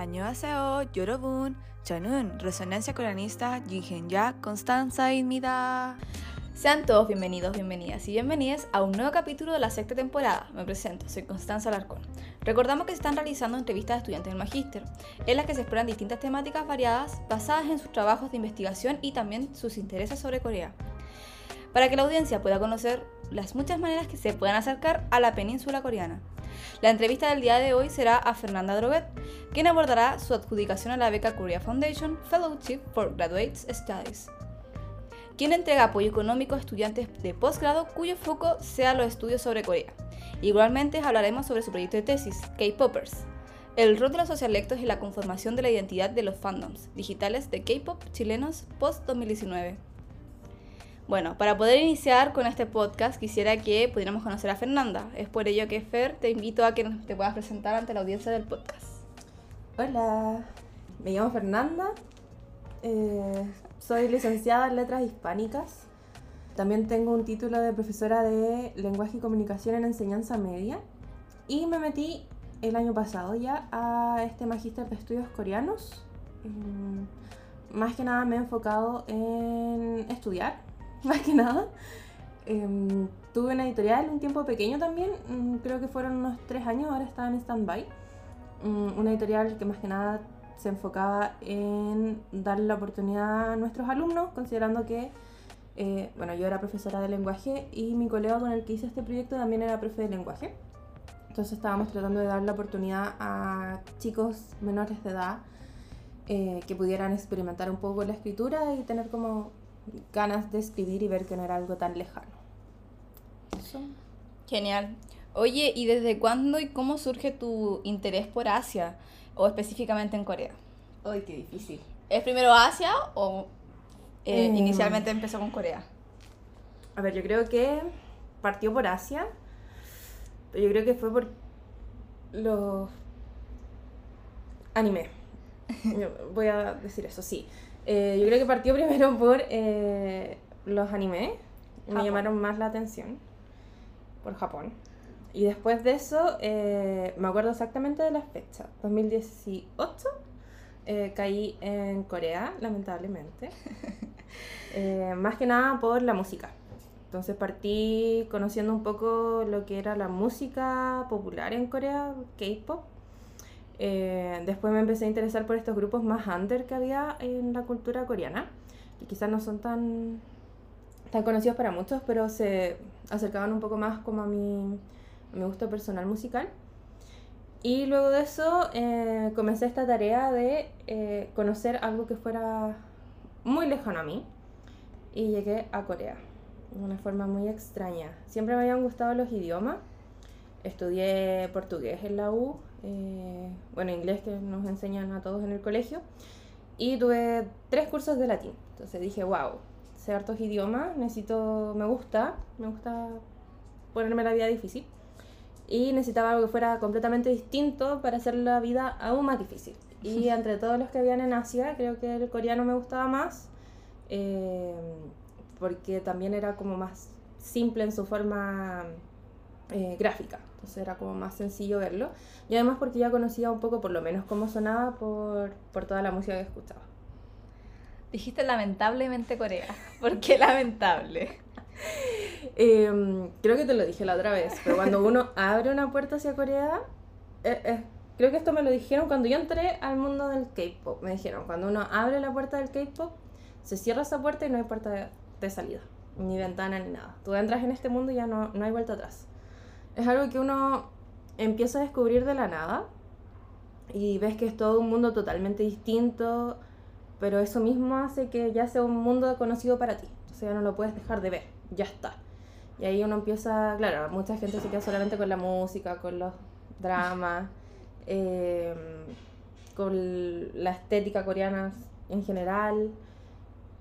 안녕하세요, 여러분. 저는 resonancia coreanista Ya Constanza입니다. Sean todos bienvenidos, bienvenidas y bienvenidas a un nuevo capítulo de la sexta temporada. Me presento, soy Constanza Alarcón. Recordamos que se están realizando entrevistas de estudiantes del magíster, en las que se exploran distintas temáticas variadas basadas en sus trabajos de investigación y también sus intereses sobre Corea. Para que la audiencia pueda conocer las muchas maneras que se puedan acercar a la península coreana. La entrevista del día de hoy será a Fernanda Droguet, quien abordará su adjudicación a la beca Korea Foundation Fellowship for Graduate Studies, quien entrega apoyo económico a estudiantes de posgrado cuyo foco sea los estudios sobre Corea. Igualmente hablaremos sobre su proyecto de tesis, K-Poppers, el rol de los socialectos y la conformación de la identidad de los fandoms digitales de K-pop chilenos post-2019. Bueno, para poder iniciar con este podcast quisiera que pudiéramos conocer a Fernanda. Es por ello que Fer te invito a que te puedas presentar ante la audiencia del podcast. Hola, me llamo Fernanda, eh, soy licenciada en Letras Hispánicas. También tengo un título de profesora de Lenguaje y Comunicación en Enseñanza Media. Y me metí el año pasado ya a este magíster de estudios coreanos. Mm, más que nada me he enfocado en estudiar más que nada. Em, tuve una editorial un tiempo pequeño también, mm, creo que fueron unos tres años, ahora está en stand-by. Mm, una editorial que más que nada se enfocaba en darle la oportunidad a nuestros alumnos, considerando que, eh, bueno, yo era profesora de lenguaje y mi colega con el que hice este proyecto también era profe de lenguaje. Entonces estábamos tratando de dar la oportunidad a chicos menores de edad eh, que pudieran experimentar un poco la escritura y tener como ganas de escribir y ver que no era algo tan lejano. Genial. Oye, ¿y desde cuándo y cómo surge tu interés por Asia o específicamente en Corea? Ay, qué difícil. ¿Es primero Asia o eh, em. inicialmente empezó con Corea? A ver, yo creo que partió por Asia, pero yo creo que fue por los anime. Voy a decir eso, sí. Eh, yo creo que partió primero por eh, los animes. Me llamaron más la atención. Por Japón. Y después de eso, eh, me acuerdo exactamente de la fecha. 2018 caí en Corea, lamentablemente. más que nada por la música. Entonces partí conociendo un poco lo que era la música popular en Corea, K-pop. Eh, después me empecé a interesar por estos grupos más under que había en la cultura coreana, que quizás no son tan, tan conocidos para muchos, pero se acercaban un poco más como a mi, a gusto personal musical. Y luego de eso eh, comencé esta tarea de eh, conocer algo que fuera muy lejano a mí y llegué a Corea de una forma muy extraña. Siempre me habían gustado los idiomas. Estudié portugués en la U eh, bueno, inglés que nos enseñan a todos en el colegio, y tuve tres cursos de latín. Entonces dije, wow, sé hartos idiomas, necesito, me gusta, me gusta ponerme la vida difícil. Y necesitaba algo que fuera completamente distinto para hacer la vida aún más difícil. Y entre todos los que habían en Asia, creo que el coreano me gustaba más, eh, porque también era como más simple en su forma eh, gráfica. Entonces era como más sencillo verlo. Y además porque ya conocía un poco por lo menos cómo sonaba por, por toda la música que escuchaba. Dijiste lamentablemente Corea. ¿Por qué lamentable? Em, creo que te lo dije la otra vez, pero cuando uno abre una puerta hacia Corea, eh, eh, creo que esto me lo dijeron cuando yo entré al mundo del K-pop. Me dijeron, cuando uno abre la puerta del K-pop, se cierra esa puerta y no hay puerta de, de, salida, ni ventana ni nada. Tú entras en este mundo y ya no, no hay vuelta atrás es algo que uno empieza a descubrir de la nada y ves que es todo un mundo totalmente distinto, pero eso mismo hace que ya sea un mundo conocido para ti. O sea, no lo puedes dejar de ver, ya está. Y ahí uno empieza, claro, mucha gente se queda solamente con la música, con los dramas, em, con la estética coreana en general,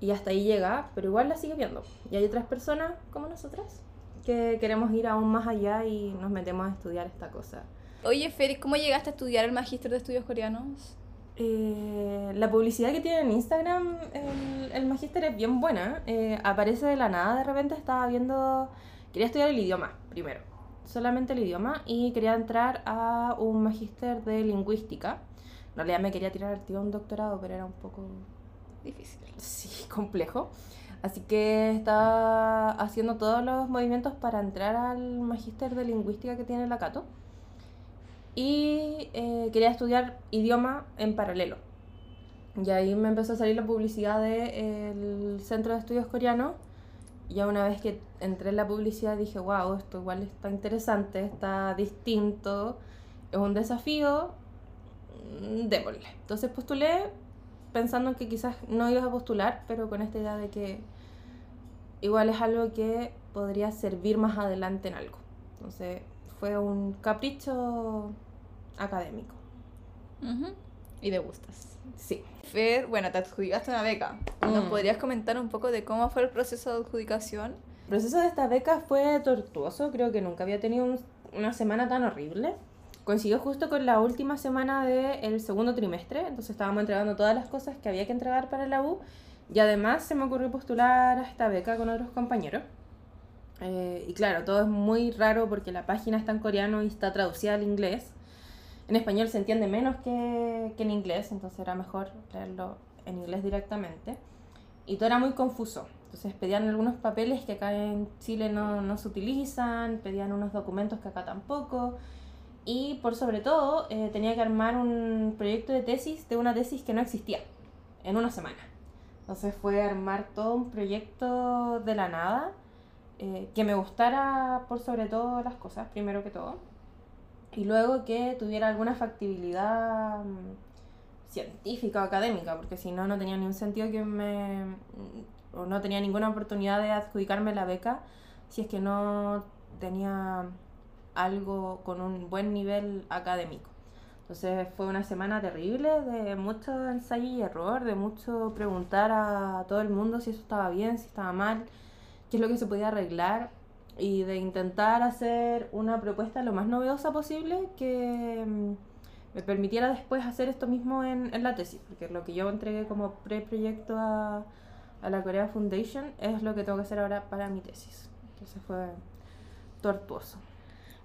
y hasta ahí llega, pero igual la sigue viendo. Y hay otras personas como nosotras que queremos ir aún más allá y nos metemos a estudiar esta cosa. Oye, Félix, ¿cómo llegaste a estudiar el Magíster de Estudios Coreanos? Eh, la publicidad que tiene en Instagram, el, el magíster es bien buena. Eh, aparece de la nada, de repente estaba viendo. Quería estudiar el idioma primero, solamente el idioma, y quería entrar a un magíster de lingüística En realidad me quería tirar al tío un doctorado, pero era un poco Difícil. sí, complejo. Así que estaba haciendo todos los movimientos para entrar al magíster de lingüística que tiene la Cato. Y eh, quería estudiar idioma en paralelo. Y ahí me empezó a salir la publicidad del Centro de Estudios Coreanos. Y ya una vez que entré en la publicidad dije, wow, esto igual está interesante, está distinto, es un desafío, mm, démosle. Entonces postulé pensando que quizás no ibas a postular, pero con esta idea de que igual es algo que podría servir más adelante en algo. Entonces fue un capricho académico. Ujú. Y te gustas. Sí. Fer, bueno, te adjudicaste una beca. ¿Nos Mm. podrías comentar un poco de cómo fue el proceso de adjudicación? El proceso de esta beca fue tortuoso, creo que nunca había tenido un- una semana tan horrible. Coincidió justo con la última semana del segundo trimestre, entonces estábamos entregando todas las cosas que había que entregar para la U y además se me ocurrió postular a esta beca con otros compañeros. Eh, y claro, todo es muy raro porque la página está en coreano y está traducida al inglés. En español se entiende menos que, que en inglés, entonces era mejor leerlo en inglés directamente. Y todo era muy confuso. Entonces pedían algunos papeles que acá en Chile no, no se utilizan, pedían unos documentos que acá tampoco. Y por sobre todo eh, tenía que armar un proyecto de tesis de una tesis que no existía en una semana. Entonces fue armar todo un proyecto de la nada eh, que me gustara por sobre todo las cosas, primero que todo. Y luego que tuviera alguna factibilidad mm, científica o académica, porque si no, no tenía ningún sentido que me. mm, o no tenía ninguna oportunidad de adjudicarme la beca si es que no tenía algo con un buen nivel académico. Entonces fue una semana terrible de mucho ensayo y error, de mucho preguntar a todo el mundo si eso estaba bien, si estaba mal, qué es lo que se podía arreglar y de intentar hacer una propuesta lo más novedosa posible que mm, me permitiera después hacer esto mismo en, en la tesis, porque lo que yo entregué como preproyecto a, a la Corea Foundation es lo que tengo que hacer ahora para mi tesis. Entonces fue tortuoso.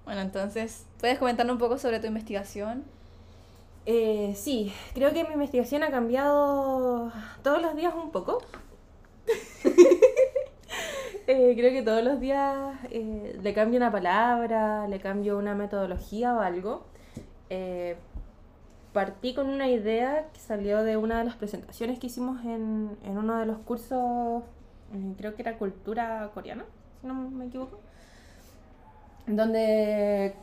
Bueno, entonces, ¿puedes comentarnos un poco sobre tu investigación? Eh, sí, creo que mi investigación ha cambiado todos los días un poco. Eh, creo que todos los días eh, le cambio una palabra, le cambio una metodología o algo. Eh, partí con una idea que salió de una de las presentaciones que hicimos en, en uno de los cursos, creo que era cultura coreana, si no me equivoco, donde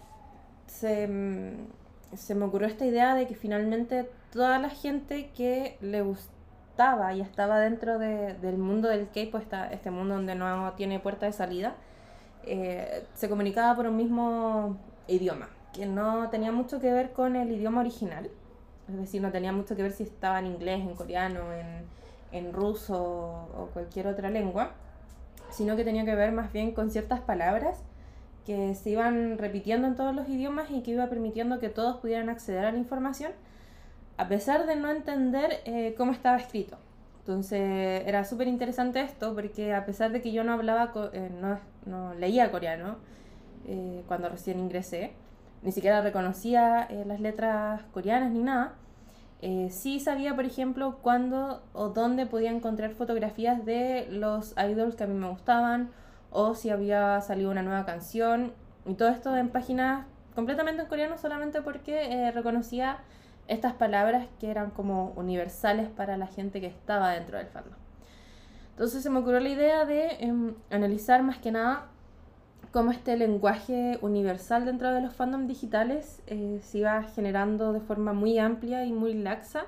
se, mm, se me ocurrió esta idea de que finalmente toda la gente que le gustaba y estaba dentro de- del mundo del K-pop, este mundo donde no tiene puerta de salida, eh, se comunicaba por un mismo idioma, que no tenía mucho que ver con el idioma original, es decir, no tenía mucho que ver si estaba en inglés, en coreano, en, en ruso o cualquier otra lengua, sino que tenía que ver más bien con ciertas palabras que se iban repitiendo en todos los idiomas y que iba permitiendo que todos pudieran acceder a la información, a pesar de no entender eh, cómo estaba escrito. Entonces era súper interesante esto porque a pesar de que yo no hablaba, eh, no, no leía coreano eh, cuando recién ingresé, ni siquiera reconocía eh, las letras coreanas ni nada, eh, sí sabía, por ejemplo, cuándo o dónde podía encontrar fotografías de los idols que a mí me gustaban o si había salido una nueva canción y todo esto en páginas completamente en coreano solamente porque eh, reconocía estas palabras que eran como universales para la gente que estaba dentro del fandom. Entonces se me ocurrió la idea de em, analizar más que nada cómo este lenguaje universal dentro de los fandoms digitales eh, se iba generando de forma muy amplia y muy laxa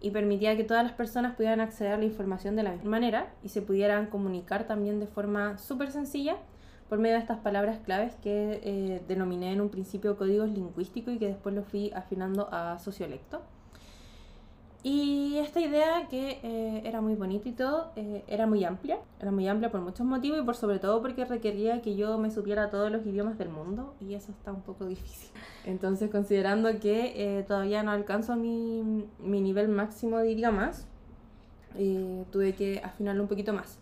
y permitía que todas las personas pudieran acceder a la información de la misma manera y se pudieran comunicar también de forma súper sencilla por medio de estas palabras claves que eh, denominé en un principio códigos lingüísticos y que después lo fui afinando a sociolecto. Y esta idea que eh, era muy bonita y todo, eh, era muy amplia, era muy amplia por muchos motivos y por sobre todo porque requería que yo me supiera todos los idiomas del mundo y eso está un poco difícil. Entonces considerando que eh, todavía no alcanzo mi, mi nivel máximo de idiomas, eh, tuve que afinarlo un poquito más.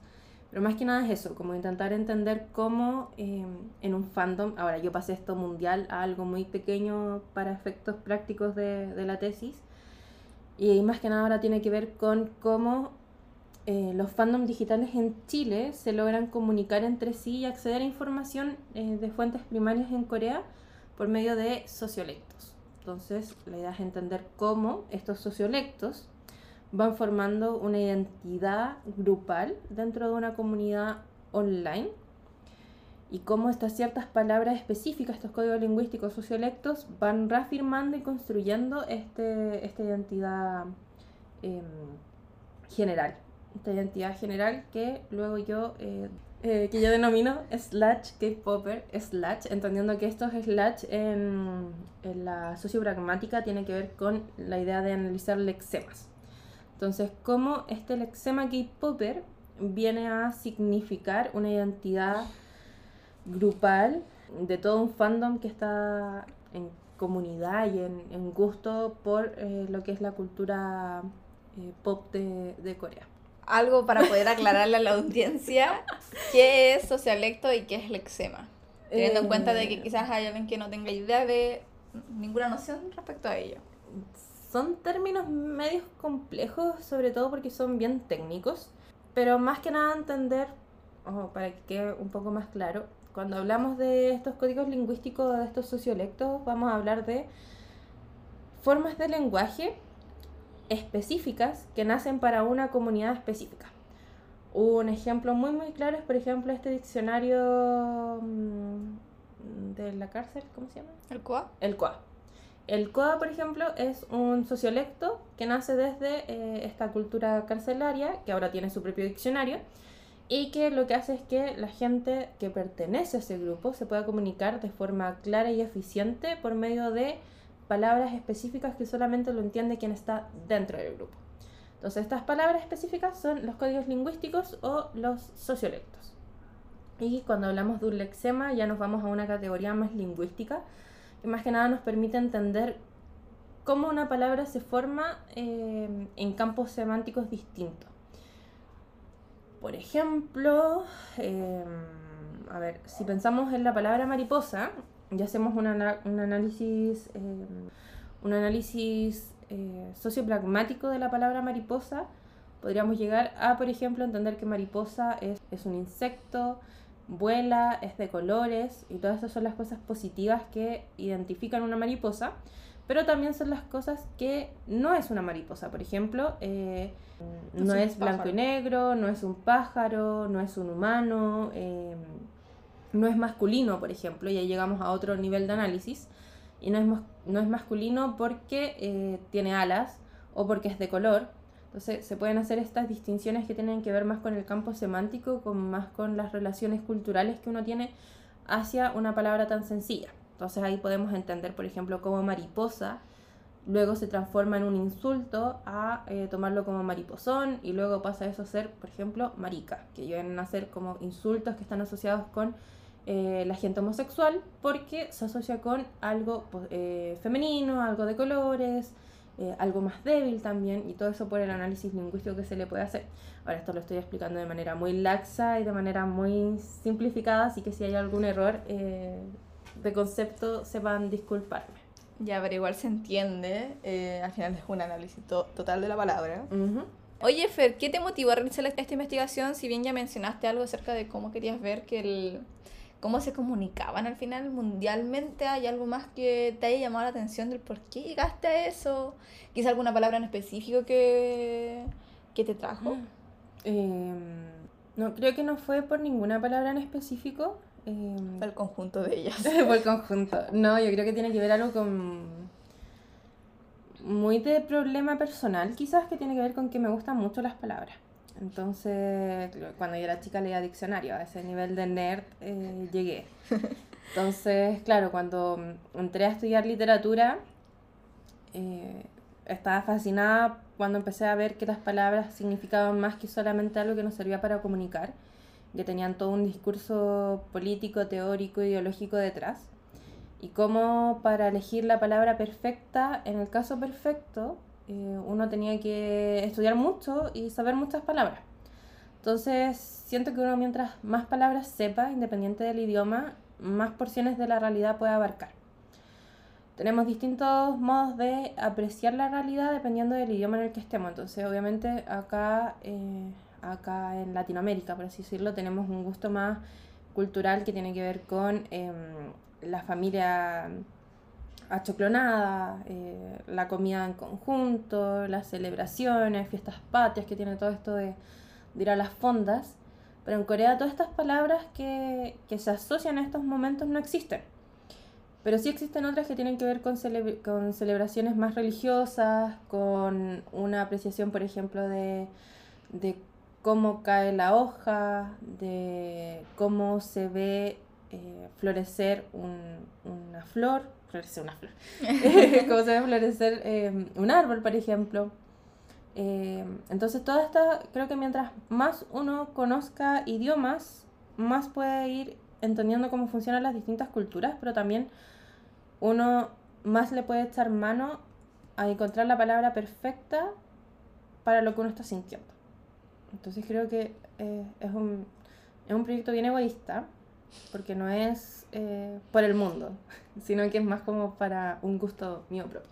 Pero más que nada es eso, como intentar entender cómo eh, en un fandom, ahora yo pasé esto mundial a algo muy pequeño para efectos prácticos de, de la tesis, Y más que nada ahora tiene que ver con cómo eh, los fandoms digitales en Chile se logran comunicar entre sí y acceder a información eh, de fuentes primarias en Corea por medio de sociolectos. Entonces, la idea es entender cómo estos sociolectos van formando una identidad grupal dentro de una comunidad online y cómo estas ciertas palabras específicas, estos códigos lingüísticos sociolectos, van reafirmando y construyendo este, esta identidad em, general. Esta identidad general que luego yo, eh, eh, que yo denomino slash K-Popper, slash, entendiendo que estos slash en, en la sociopragmática tiene que ver con la idea de analizar lexemas. Entonces, cómo este lexema K-Popper viene a significar una identidad grupal de todo un fandom que está en comunidad y en, gusto por eh, lo que es la cultura eh, pop de, Corea. Algo para poder aclararle a la audiencia qué es socialecto y qué es lexema. Teniendo en cuenta de que eh, quizás hay alguien que no tenga idea de ninguna noción respecto a ello. Son términos medios complejos, sobre todo porque son bien técnicos, pero más que nada entender, para que quede un poco más claro, cuando hablamos de estos códigos lingüísticos, de estos sociolectos, vamos a hablar de formas de lenguaje específicas que nacen para una comunidad específica. Un ejemplo muy muy claro es, por ejemplo, este diccionario mm, de la cárcel, ¿cómo se llama? El COA. El COA. El COA, por ejemplo, es un sociolecto que nace desde eh, esta cultura carcelaria, que ahora tiene su propio diccionario, y que lo que hace es que la gente que pertenece a ese grupo se pueda comunicar de forma clara y eficiente por medio de palabras específicas que solamente lo entiende quien está dentro del grupo. Entonces estas palabras específicas son los códigos lingüísticos o los sociolectos. Y cuando hablamos de un lexema ya nos vamos a una categoría más lingüística que más que nada nos permite entender cómo una palabra se forma eh, en campos semánticos distintos. Por ejemplo, em, a ver, si pensamos en la palabra mariposa y hacemos un análisis, em, un análisis eh, sociopragmático de la palabra mariposa, podríamos llegar a, por ejemplo, entender que mariposa es, es un insecto, vuela, es de colores y todas esas son las cosas positivas que identifican una mariposa pero también son las cosas que no es una mariposa. Por ejemplo, eh, no, es, blanco y negro, no es un pájaro, no es un humano, eh, no es masculino, por ejemplo, y ahí llegamos a otro nivel de análisis. Y no es, no es masculino porque eh, tiene alas o porque es de color. Entonces se pueden hacer estas distinciones que tienen que ver más con el campo semántico, con más con las relaciones culturales que uno tiene hacia una palabra tan sencilla. Entonces ahí podemos entender, por ejemplo, cómo mariposa luego se transforma en un insulto a eh, tomarlo como mariposón y luego pasa eso a ser, por ejemplo, marica, que llegan a ser como insultos que están asociados con eh, la gente homosexual porque se asocia con algo pues, eh, femenino, algo de colores, algo más débil también y todo eso por el análisis lingüístico que se le puede hacer. Ahora esto lo estoy explicando de manera muy laxa y de manera muy simplificada, así que si hay algún error de concepto sepan disculparme. Ya, pero igual se entiende, eh, al final es un análisis total de la palabra. Oye, Fer, ¿qué te motivó a realizar esta investigación? Si bien ya mencionaste algo acerca de cómo querías ver que el, cómo se comunicaban al final mundialmente, ¿hay algo más que te haya llamado la atención del por qué llegaste a eso? ¿Quizá alguna palabra en específico que, que te trajo? Em, no, creo que no fue por ninguna palabra en específico. Eh, el conjunto de ellas. por el conjunto. No, yo creo que tiene que ver algo con. Muy de problema personal, quizás, que tiene que ver con que me gustan mucho las palabras. Entonces, cuando yo era chica leía diccionario, a ese nivel de nerd eh, llegué. Entonces, claro, cuando entré a estudiar literatura, eh, estaba fascinada cuando empecé a ver que las palabras significaban más que solamente algo que nos servía para comunicar que tenían todo un discurso político, teórico, ideológico detrás. Y cómo para elegir la palabra perfecta, en el caso perfecto, eh, uno tenía que estudiar mucho y saber muchas palabras. Entonces, siento que uno mientras más palabras sepa, independiente del idioma, más porciones de la realidad puede abarcar. tenemos distintos modos de apreciar la realidad dependiendo del idioma en el que estemos. Entonces, obviamente, acá, eh, acá en Latinoamérica, por así decirlo, tenemos un gusto más cultural que tiene que ver con em, la familia achoclonada, eh, la comida en conjunto, las celebraciones, fiestas patrias, que tiene todo esto de, ir a las fondas. Pero en Corea todas estas palabras que, que se asocian a estos momentos no existen. Pero sí existen otras que tienen que ver con, con celebraciones más religiosas, con una apreciación, por ejemplo, de, de cómo cae la hoja, de cómo se ve eh, florecer un, una flor, florecer una flor, cómo se ve florecer eh, un árbol, por ejemplo. Eh, entonces, toda esta, creo que mientras más uno conozca idiomas, más puede ir entendiendo cómo funcionan las distintas culturas, pero también uno más le puede echar mano a encontrar la palabra perfecta para lo que uno está sintiendo. Entonces creo que eh, es, un, es, un, proyecto bien egoísta, porque no es eh, por el mundo, sino que es más como para un gusto mío propio.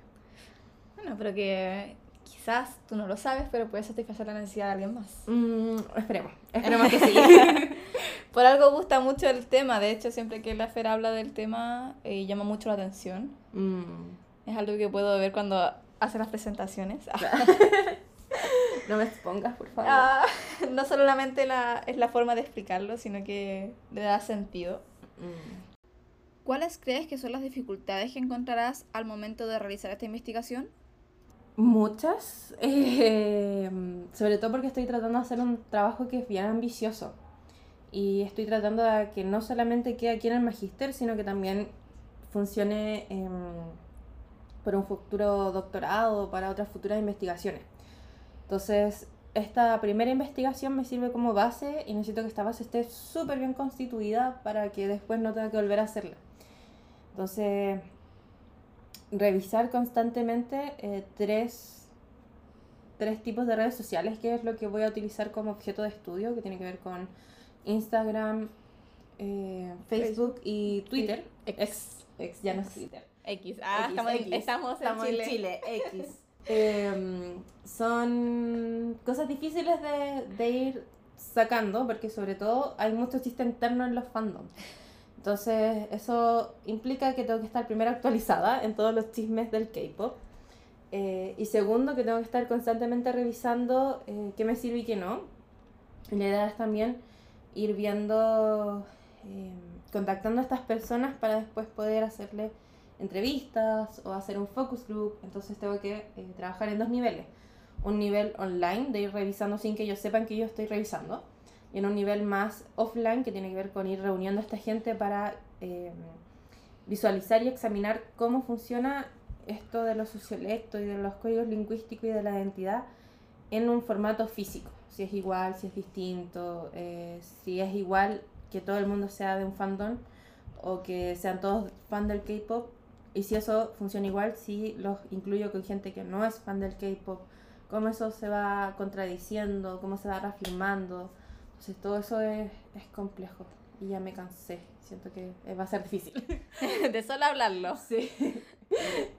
Bueno, pero que quizás tú no lo sabes, pero puedes satisfacer la necesidad de alguien más. Mm, esperemos, esperemos que sí. Por algo gusta mucho el tema, de hecho siempre que la Fer habla del tema eh, llama mucho la atención. Mm. Es algo que puedo ver cuando hace las presentaciones. No me expongas, por favor. Ah, no solamente la, es la forma de explicarlo, sino que le da sentido. Mm. ¿Cuáles crees que son las dificultades que encontrarás al momento de realizar esta investigación? Muchas, eh, sobre todo porque estoy tratando de hacer un trabajo que es bien ambicioso y estoy tratando de que no solamente quede aquí en el magister, sino que también funcione em, por un futuro doctorado, para otras futuras investigaciones. Entonces, esta primera investigación me sirve como base y necesito que esta base esté súper bien constituida para que después no tenga que volver a hacerla. Entonces, revisar constantemente eh, tres, tres tipos de redes sociales, que es lo que voy a utilizar como objeto de estudio, que tiene que ver con Instagram, eh, Facebook y Twitter. X. X, ya no es Twitter. X, ah, estamos, en Chile. X. Em, son cosas difíciles de, de, ir sacando porque sobre todo hay mucho chiste interno en los fandoms. Entonces eso implica que tengo que estar primero actualizada en todos los chismes del K-Pop. Eh, y segundo, que tengo que estar constantemente revisando eh, qué me sirve y qué no. Y la idea es también ir viendo, em, contactando a estas personas para después poder hacerle entrevistas o hacer un focus group. Entonces tengo que eh, trabajar en dos niveles. Un nivel online de ir revisando sin que ellos sepan que yo estoy revisando. Y en un nivel más offline que tiene que ver con ir reuniendo a esta gente para em, visualizar y examinar cómo funciona esto de los sociolectos y de los códigos lingüísticos y de la identidad en un formato físico si es igual, si es distinto, eh, si es igual que todo el mundo sea de un fandom o que sean todos fan del K-pop y si eso funciona igual, si los incluyo con gente que no es fan del K-pop, cómo eso se va contradiciendo, cómo se va reafirmando. Entonces todo eso es, es complejo y ya me cansé. Siento que va a ser difícil. de solo hablarlo. Sí.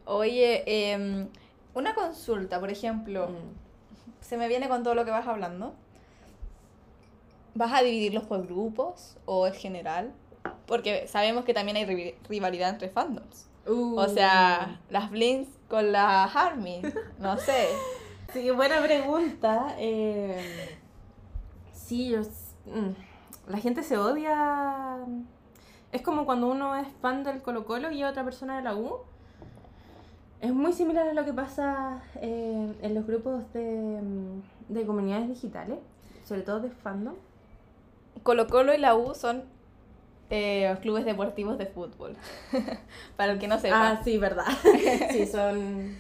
Oye, em, una consulta, por ejemplo. Mm se me viene con todo lo que vas hablando. ¿Vas a dividirlos por grupos o en general? Porque sabemos que también hay rivalidad entre fandoms. O sea, uh. las Blinks con las Army. No sé. sí, buena pregunta. Eh, sí, mm, la gente se odia. Es como cuando uno es fan del Colo Colo y otra persona de la U. Es muy similar a lo que pasa eh, en los grupos mm, de, comunidades digitales, sobre todo de fandom. Colo Colo y la U son eh, clubes deportivos de fútbol. Para el que no sepa. Ah, sí, verdad. sí, son.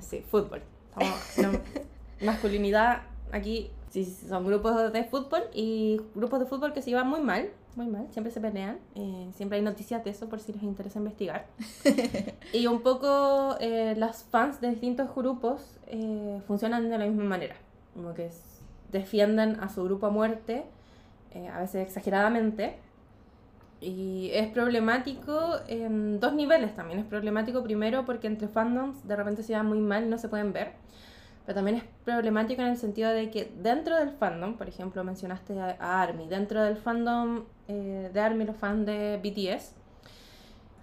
Sí, fútbol. masculinidad aquí. Sí, son grupos de fútbol y grupos de fútbol que se llevan muy mal muy mal, siempre se pelean, eh, siempre hay noticias de eso por si les interesa investigar. y un poco eh, las fans de distintos grupos eh, funcionan de la misma manera, como que defienden a su grupo a muerte, a veces exageradamente, Y es problemático en dos niveles también. Es problemático primero porque entre fandoms de repente se van muy mal y no se pueden ver. Pero también es problemático en el sentido de que dentro del fandom, por ejemplo, mencionaste a, ARMY, dentro del fandom eh, de ARMY, los fans de BTS,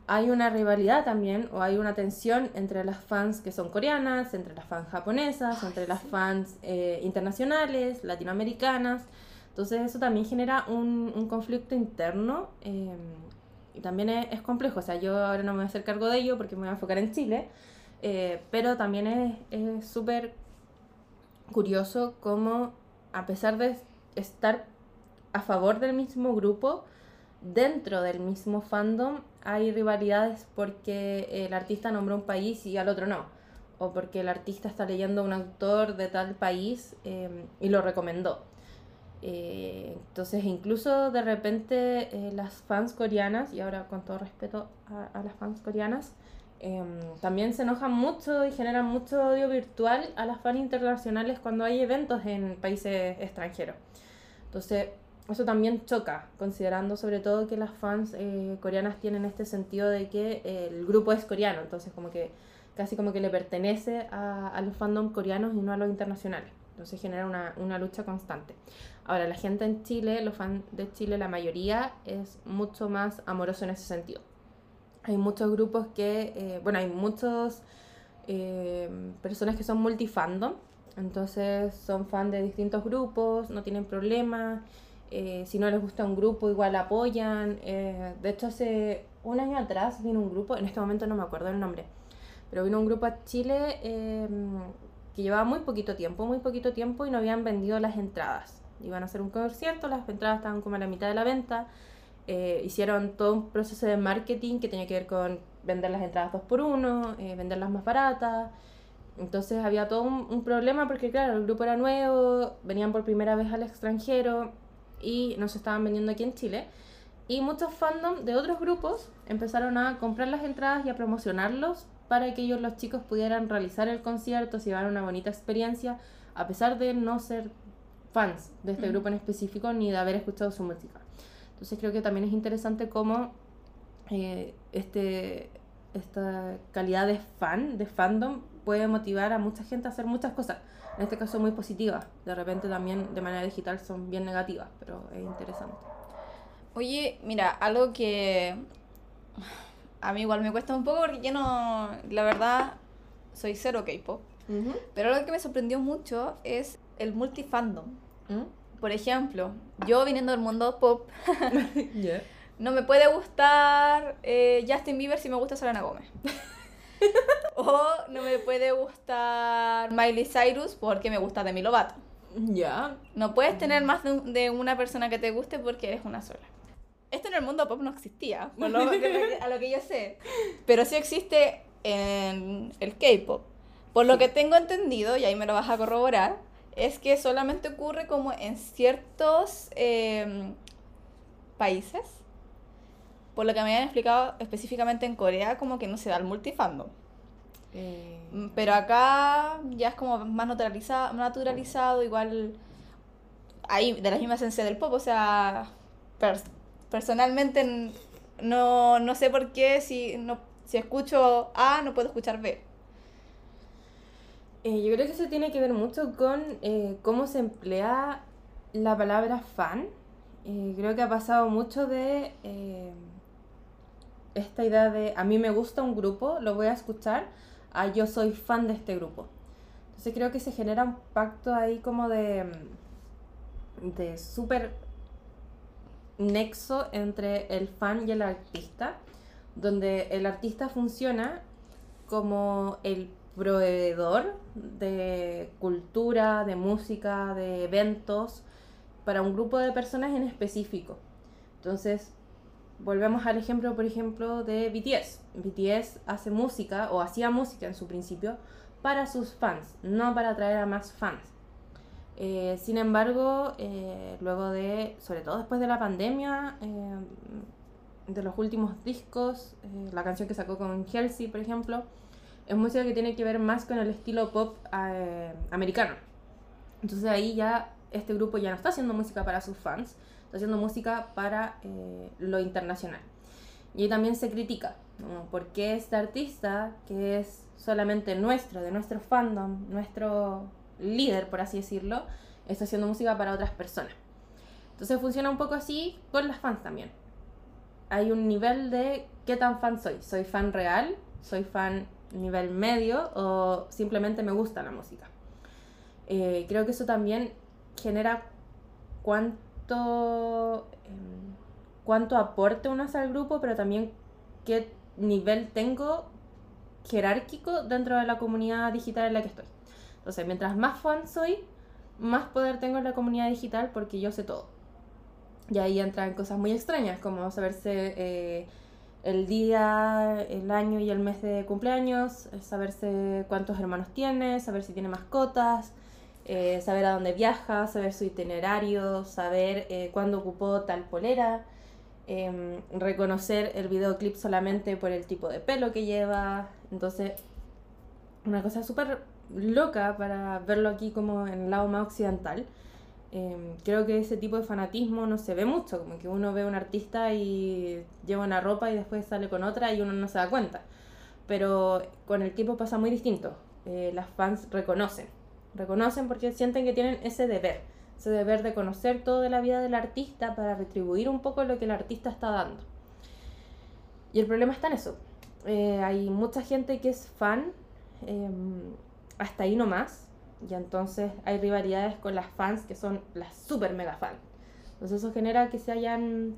hay una rivalidad también, o hay una tensión entre las fans que son coreanas, entre las fans japonesas, entre las fans eh, internacionales, latinoamericanas. Entonces eso también genera un, un conflicto interno em, y también es, complejo. O sea, yo ahora no me voy a hacer cargo de ello porque me voy a enfocar en Chile, eh, pero también es súper curioso cómo a pesar de estar a favor del mismo grupo, dentro del mismo fandom hay rivalidades porque el artista nombró un país y al otro no. O porque el artista está leyendo un autor de tal país em, y lo recomendó. Eh, entonces, incluso de repente eh, las fans coreanas, y ahora con todo respeto a, las fans coreanas, em, también se enojan mucho y generan mucho odio virtual a las fans internacionales cuando hay eventos en países extranjeros. Entonces, eso también choca, considerando sobre todo que las fans eh, coreanas tienen este sentido de que el grupo es coreano, entonces como que casi como que le pertenece a, a los fandom coreanos y no a los internacionales. Entonces genera una, una, lucha constante. Ahora, la gente en Chile, los fans de Chile, la mayoría es mucho más amoroso en ese sentido. Hay muchos grupos que, eh, bueno, hay muchos eh, personas que son multifandom, entonces son fans de distintos grupos, no tienen problemas eh, si no les gusta un grupo, igual apoyan. Eh, de hecho, hace un año atrás vino un grupo, en este momento no me acuerdo el nombre, pero vino un grupo a Chile em, que llevaba muy poquito tiempo, muy poquito tiempo y no habían vendido las entradas. Iban a hacer un concierto, las entradas estaban como a la mitad de la venta. Eh, hicieron todo un proceso de marketing que tenía que ver con vender las entradas dos por uno, venderlas más baratas. Entonces había todo un, un problema porque, claro, el grupo era nuevo, venían por primera vez al extranjero y nos estaban vendiendo aquí en Chile. Y muchos fandom de otros grupos empezaron a comprar las entradas y a promocionarlos para que ellos los chicos pudieran realizar el concierto, se llevar una bonita experiencia, a pesar de no ser fans de este grupo en específico ni de haber escuchado su música. Entonces creo que también es interesante cómo eh, este, esta calidad de fan, de fandom, puede motivar a mucha gente a hacer muchas cosas en este caso muy positivas. De repente también de manera digital son bien negativas, pero es interesante. Oye, mira, algo que a mí igual me cuesta un poco porque yo no, la verdad, soy cero K-pop. Pero algo que me sorprendió mucho es el multifandom. ¿Mm? Por ejemplo, yo viniendo del mundo pop, no me puede gustar eh, Justin Bieber si me gusta Selena Gómez. o no me puede gustar Miley Cyrus porque me gusta Demi Lovato. Ya. No puedes tener más de, una persona que te guste porque eres una sola. Esto en el mundo pop no existía, a lo que yo sé. Pero sí existe en el K-pop. Por lo que tengo entendido, y ahí me lo vas a corroborar, es que solamente ocurre como en ciertos em, países. Por lo que me habían explicado específicamente en Corea, como que no se da el multifandom. Eh, mm, pero acá ya es como más naturalizado, naturalizado igual ahí de la misma esencia del pop, o sea, personalmente no, no sé por qué si, no, si escucho A no puedo escuchar B. Eh, yo creo que eso tiene que ver mucho con eh, cómo se emplea la palabra fan. creo que ha pasado mucho de esta idea de a mí me gusta un grupo, lo voy a escuchar, a yo soy fan de este grupo. Entonces creo que se genera un pacto ahí como de, de súper nexo entre el fan y el artista, donde el artista funciona como el proveedor de cultura, de música, de eventos para un grupo de personas en específico. Entonces, volvemos al ejemplo, por ejemplo, de BTS. BTS hace música, o hacía música en su principio, para sus fans, no para atraer a más fans. Eh, sin embargo, eh, luego de, sobre todo después de la pandemia, eh, de los últimos discos, la canción que sacó con Halsey, por ejemplo, es música que tiene que ver más con el estilo pop americano. Entonces ahí ya este grupo ya no está haciendo música para sus fans, está haciendo música para lo internacional. Y ahí también se critica, ¿no? ¿por qué este artista, que es solamente nuestro, de nuestro fandom, nuestro líder, por así decirlo, está haciendo música para otras personas? Entonces funciona un poco así con las fans también. Hay un nivel de qué tan fan soy. ¿Soy fan real? ¿Soy fan nivel medio? ¿O simplemente me gusta la música? Eh, creo que eso también genera cuánto... Em, cuánto aporte uno hace al grupo, pero también qué nivel tengo jerárquico dentro de la comunidad digital en la que estoy. Entonces, mientras más fan soy, más poder tengo en la comunidad digital porque yo sé todo. Y ahí entran cosas muy extrañas, como saberse eh, el día, el año y el mes de cumpleaños, eh, saberse cuántos hermanos tiene, saber si tiene mascotas, eh, saber a dónde viaja, saber su itinerario, saber cuándo ocupó tal polera, Em, reconocer el videoclip solamente por el tipo de pelo que lleva. Entonces, una cosa súper loca para verlo aquí como en el lado más occidental. Em, creo que ese tipo de fanatismo no se ve mucho, como que uno ve a un artista y lleva una ropa y después sale con otra y uno no se da cuenta. Pero con el tiempo pasa muy distinto. Eh, las fans reconocen, reconocen porque sienten que tienen ese deber ese deber de conocer toda la vida del artista para retribuir un poco lo que el artista está dando. Y el problema está en eso. Eh, hay mucha gente que es fan, em, hasta ahí nomás, y entonces hay rivalidades con las fans que son las super mega fans. Entonces eso genera que se hayan,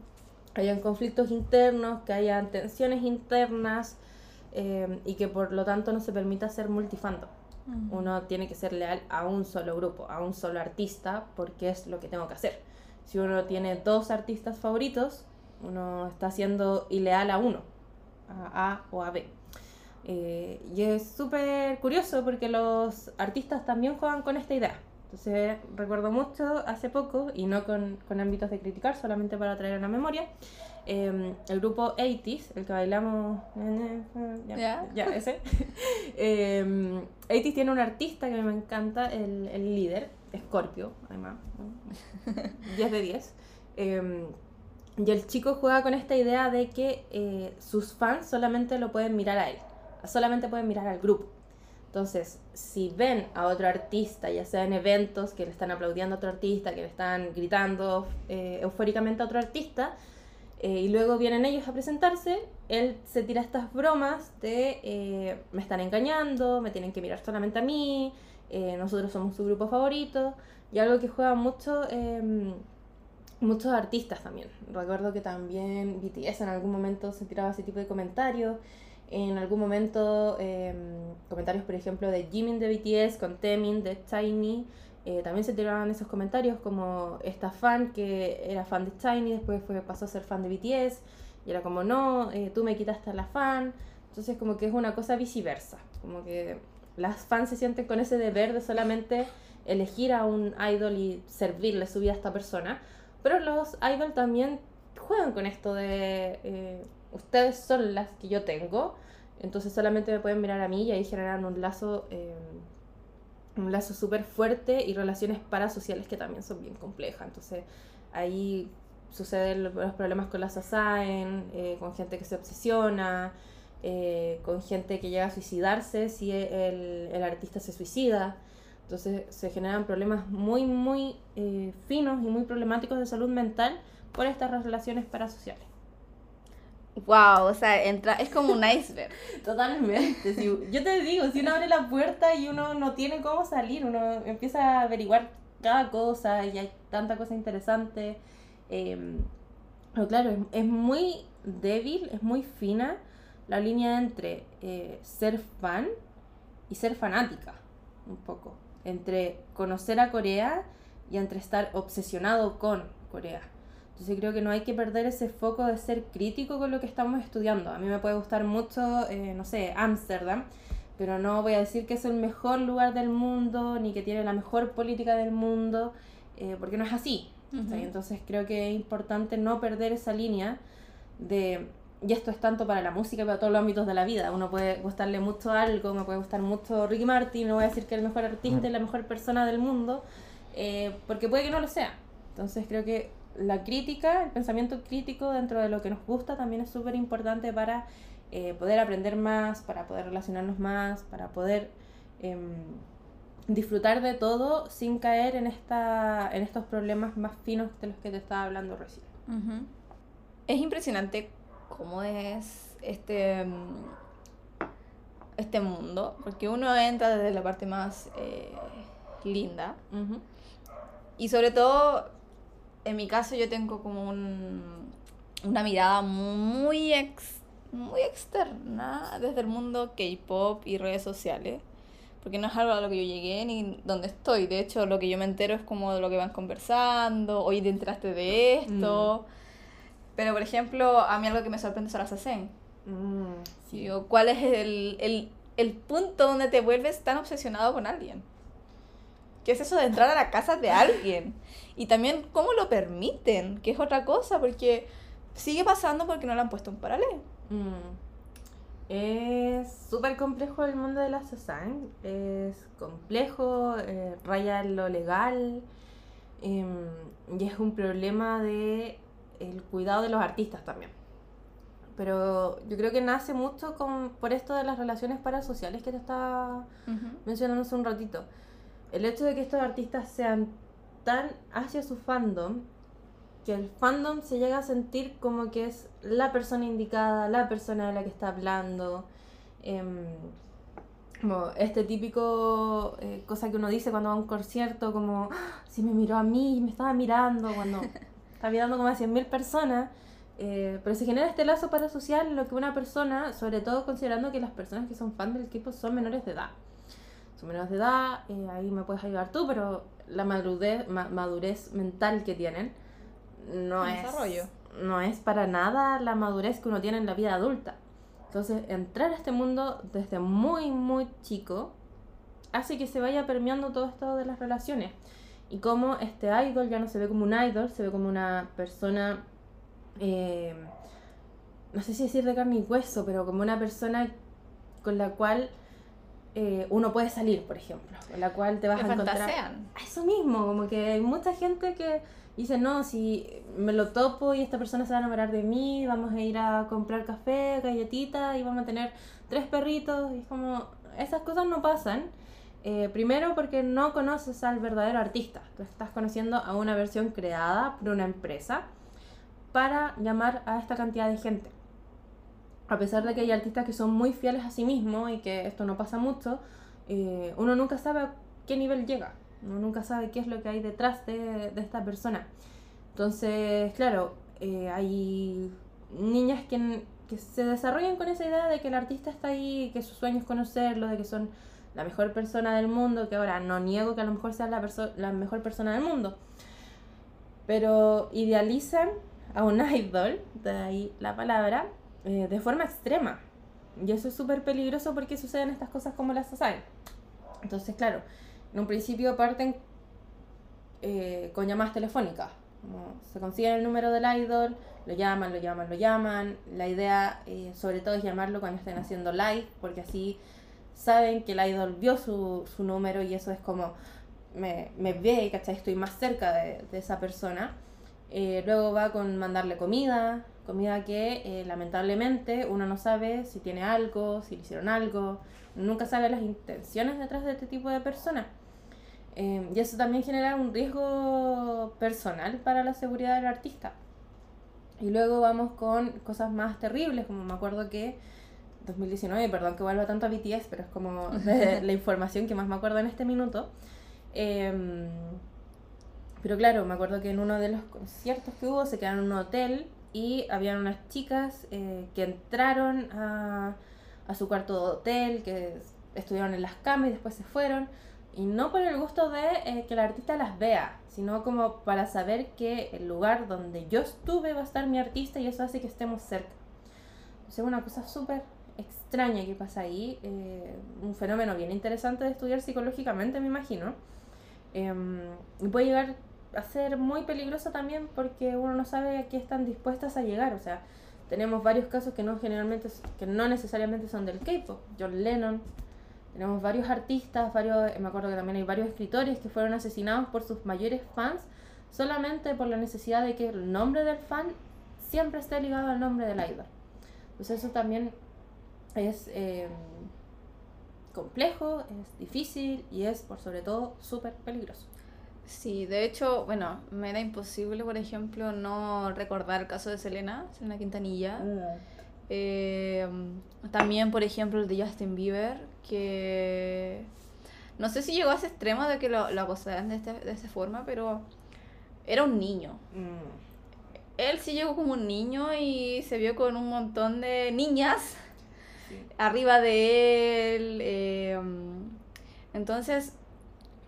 hayan conflictos internos, que hayan tensiones internas em, y que por lo tanto no se permita ser multifando. Uno tiene que ser leal a un solo grupo, a un solo artista, porque es lo que tengo que hacer. Si uno tiene dos artistas favoritos, uno está siendo ileal a uno, a A o a B. Eh, y es súper curioso porque los artistas también juegan con esta idea. Entonces recuerdo mucho hace poco, y no con, con ámbitos de criticar, solamente para traer a la memoria, Em, el grupo 80s, el que bailamos. Ya, ya ese. eh, em, 80s tiene un artista que me encanta, el, el líder, Scorpio, además. 10 de 10. Em, y el chico juega con esta idea de que eh, sus fans solamente lo pueden mirar a él, solamente pueden mirar al grupo. Entonces, si ven a otro artista, ya sea en eventos que le están aplaudiendo a otro artista, que le están gritando eh, eufóricamente a otro artista, eh, y luego vienen ellos a presentarse, él se tira estas bromas de eh, me están engañando, me tienen que mirar solamente a mí, eh, nosotros somos su grupo favorito, y algo que juega mucho em, muchos artistas también. Recuerdo que también BTS en algún momento se tiraba ese tipo de comentarios. En algún momento, em, comentarios, por ejemplo, de Jimin de BTS con Temin de Tiny. Eh, también se tiraban esos comentarios como esta fan que era fan de Tiny, después fue, pasó a ser fan de BTS, y era como, no, eh, tú me quitaste a la fan. Entonces como que es una cosa viceversa, como que las fans se sienten con ese deber de solamente elegir a un idol y servirle su vida a esta persona, pero los idols también juegan con esto de eh, ustedes son las que yo tengo, entonces solamente me pueden mirar a mí y ahí generan un lazo un lazo súper fuerte y relaciones parasociales que también son bien complejas. Entonces ahí suceden los problemas con las ASAEN, eh, con gente que se obsesiona, eh, con gente que llega a suicidarse si el, el, artista se suicida. Entonces se generan problemas muy, muy eh, finos y muy problemáticos de salud mental por estas relaciones parasociales. Wow, o sea, entra, es como un iceberg. Totalmente. yo te digo, si uno abre la puerta y uno no tiene cómo salir, uno empieza a averiguar cada cosa y hay tanta cosa interesante. Em, pero claro, es, muy débil, es muy fina la línea entre eh, ser fan y ser fanática, un poco. Entre conocer a Corea y entre estar obsesionado con Corea. Entonces creo que no hay que perder ese foco de ser crítico con lo que estamos estudiando. A mí me puede gustar mucho, eh, no sé, Ámsterdam, pero no voy a decir que es el mejor lugar del mundo ni que tiene la mejor política del mundo, eh, porque no es así. Entonces creo que es importante no perder esa línea de, y esto es tanto para la música como para todos los ámbitos de la vida. Uno puede gustarle mucho algo, me puede gustar mucho Ricky Martin, no voy a decir que es el mejor artista y la mejor persona del mundo, eh, porque puede que no lo sea. Entonces creo que la crítica, el pensamiento crítico dentro de lo que nos gusta también es súper importante para eh, poder aprender más, para poder relacionarnos más, para poder em, disfrutar de todo sin caer en, esta, en estos problemas más finos de los que te estaba hablando recién. Es impresionante cómo es este, este mundo, porque uno entra desde la parte más eh, linda. Y sobre todo, en mi caso, yo tengo como un, una mirada muy, muy externa desde el mundo K-pop y redes sociales. Porque no es algo a lo que yo llegué ni donde estoy. De hecho, lo que yo me entero es como de lo que van conversando. Hoy te enteraste de esto. Mm. Pero, por ejemplo, a mí algo que me sorprende son las ASEN. Mm, ¿Cuál es el, el, el punto donde te vuelves tan obsesionado con alguien? ¿Qué es eso de entrar a la casa de alguien? Y también cómo lo permiten, que es otra cosa, porque sigue pasando porque no le han puesto un paralelo. Mm. Es súper complejo el mundo de la Sasan. Es complejo, eh, raya lo legal. Em, y es un problema de el cuidado de los artistas también. Pero yo creo que nace mucho con, por esto de las relaciones parasociales que te estaba mencionando hace un ratito. El hecho de que estos artistas sean tan hacia su fandom que el fandom se llega a sentir como que es la persona indicada, la persona de la que está hablando. Em, como este típico eh, cosa que uno dice cuando va a un concierto, como ah, si me miró a mí, me estaba mirando, cuando está mirando como a 100.000 personas. Eh, pero se genera este lazo parasocial en lo que una persona, sobre todo considerando que las personas que son fans del equipo son menores de edad. Son menores de edad, eh, ahí me puedes ayudar tú, pero la madurez, madurez mental que tienen no es, no es para nada la madurez que uno tiene en la vida adulta. Entonces, entrar a este mundo desde muy, muy chico hace que se vaya permeando todo esto de las relaciones y cómo este idol ya no se ve como un idol, se ve como una persona, eh, no sé si decir de carne y hueso, pero como una persona con la cual eh, uno puede salir, por ejemplo, con la cual te vas a encontrar. Eso mismo, como que hay mucha gente que dice, no, si me lo topo y esta persona se va a enamorar de mí, vamos a ir a comprar café, galletita y vamos a tener tres perritos, y como, esas cosas no pasan. Eh, primero porque no conoces al verdadero artista, tú estás conociendo a una versión creada por una empresa para llamar a esta cantidad de gente. A pesar de que hay artistas que son muy fieles a sí mismos y que esto no pasa mucho, eh, uno nunca sabe a qué nivel llega, uno nunca sabe qué es lo que hay detrás de, esta persona. Entonces, claro, eh, hay niñas que, que se desarrollan con esa idea de que el artista está ahí, que su sueño es conocerlo, de que son la mejor persona del mundo, que ahora no niego que a lo mejor sea la, la mejor persona del mundo, pero idealizan a un idol, de ahí la palabra, eh, de forma extrema. Y eso es súper peligroso porque suceden estas cosas como las saben. Entonces, claro, en un principio parten eh, con llamadas telefónicas. se consiguen el número del idol, lo llaman, lo llaman, lo llaman. La idea, eh, sobre todo, es llamarlo cuando estén haciendo live, porque así saben que el idol vio su, su número y eso es como me, me ve, ¿cachai? Estoy más cerca de, esa persona. Luego va con mandarle comida, comida que eh, lamentablemente uno no sabe si tiene algo, si le hicieron algo, nunca sabe las intenciones detrás de este tipo de personas. Eh, y eso también genera un riesgo personal para la seguridad del artista. Y luego vamos con cosas más terribles, como me acuerdo que 2019, perdón que vuelva tanto a BTS, pero es como la información que más me acuerdo en este minuto. Em, pero claro, me acuerdo que en uno de los conciertos que hubo se quedaron en un hotel y habían unas chicas eh, que entraron a, a, su cuarto de hotel, que estuvieron en las camas y después se fueron. Y no por el gusto de eh, que el artista las vea, sino como para saber que el lugar donde yo estuve va a estar mi artista y eso hace que estemos cerca. O una cosa súper extraña que pasa ahí, eh, un fenómeno bien interesante de estudiar psicológicamente, me imagino. Em, y puede llegar a ser muy peligroso también porque uno no sabe a qué están dispuestas a llegar. O sea, tenemos varios casos que no generalmente, que no necesariamente son del K-pop. John Lennon, Tenemos varios artistas, varios, me acuerdo que también hay varios escritores que fueron asesinados por sus mayores fans solamente por la necesidad de que el nombre del fan siempre esté ligado al nombre del idol. Entonces eso también es eh, complejo, es difícil y es por sobre todo súper peligroso. Sí, de hecho, bueno, me era imposible, por ejemplo, no recordar el caso de Selena, Selena Quintanilla. Mm. Eh, también, por ejemplo, el de Justin Bieber, que no sé si llegó a ese extremo de que lo, lo acosaran de, este, de esa forma, pero era un niño. Mm. Él sí llegó como un niño y se vio con un montón de niñas arriba de él. Eh, entonces,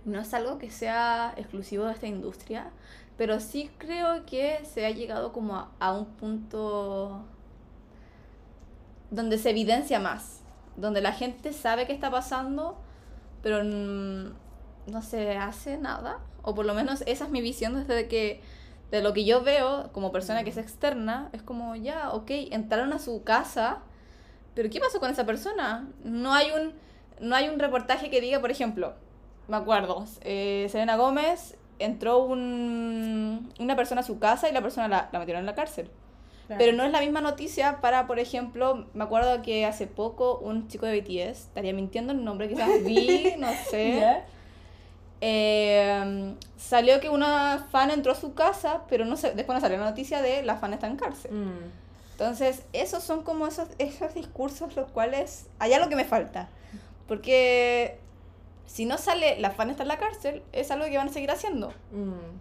no es algo que sea exclusivo de esta industria, pero sí creo que se ha llegado como a, un punto donde se evidencia más, donde la gente sabe qué está pasando, pero no se hace nada, o por lo menos esa es mi visión desde que de lo que yo veo como persona que es externa, es como ya, ok, entraron a su casa, pero ¿qué pasó con esa persona? No hay un, no hay un reportaje que diga, por ejemplo, me acuerdo, eh, Selena Gómez entró un, una persona a su casa y la persona la, la metieron en la cárcel. Pero no es la misma noticia para, por ejemplo, me acuerdo que hace poco un chico de BTS, estaría mintiendo el nombre, quizás vi, no sé. Eh, salió que una fan entró a su casa, pero no sé, después no salió la noticia de la fan está en cárcel. Mm. Entonces, esos son como esos, esos discursos los cuales hay algo que me falta. Porque si no sale la fan está en la cárcel, es algo que van a seguir haciendo. Mm.